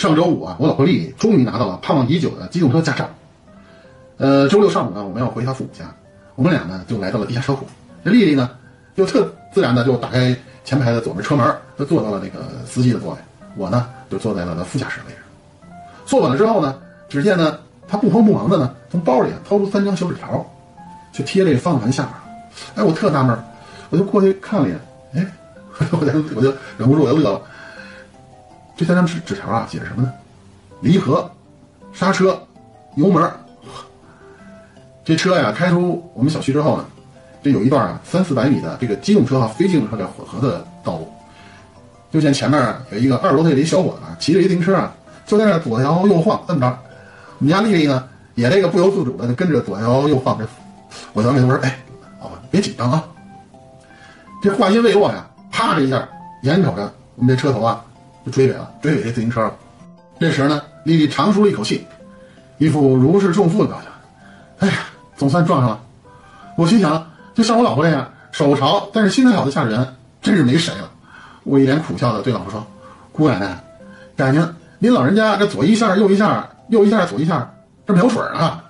上周五啊，我老婆丽丽终于拿到了盼望已久的机动车驾照。呃，周六上午呢，我们要回她父母家，我们俩呢就来到了地下车库。这丽丽呢，就特自然的就打开前排的左边车门，就坐到了那个司机的座位。我呢，就坐在了副驾驶位置。坐稳了之后呢，只见呢，她不慌不忙的呢，从包里掏出三张小纸条，就贴这个方向盘下面。哎，我特纳闷，我就过去看了一眼，哎，我就我就忍不住我就乐了。这三张纸纸条啊，写着什么呢？离合、刹车、油门。这车呀，开出我们小区之后呢，这有一段啊三四百米的这个机动车和非机动车的混合的道路。就见前面有一个二十多岁的一小伙子骑着一自行车啊，就在那左摇右晃，这么着。我们家丽丽呢，也这个不由自主的跟着左摇右晃。这我当时我说：“哎，宝宝别紧张啊。”这话音未落呀，啪的一下，眼瞅着我们这车头啊。就追尾了，追尾这自行车了。这时呢，丽丽长舒了一口气，一副如释重负的表情。哎呀，总算撞上了。我心想，就像我老婆这样手潮但是心态好的驾驶员，真是没谁了。我一脸苦笑的对老婆说：“姑奶奶，感情您老人家这左一下右一下，右一下左一下，这没有水啊。”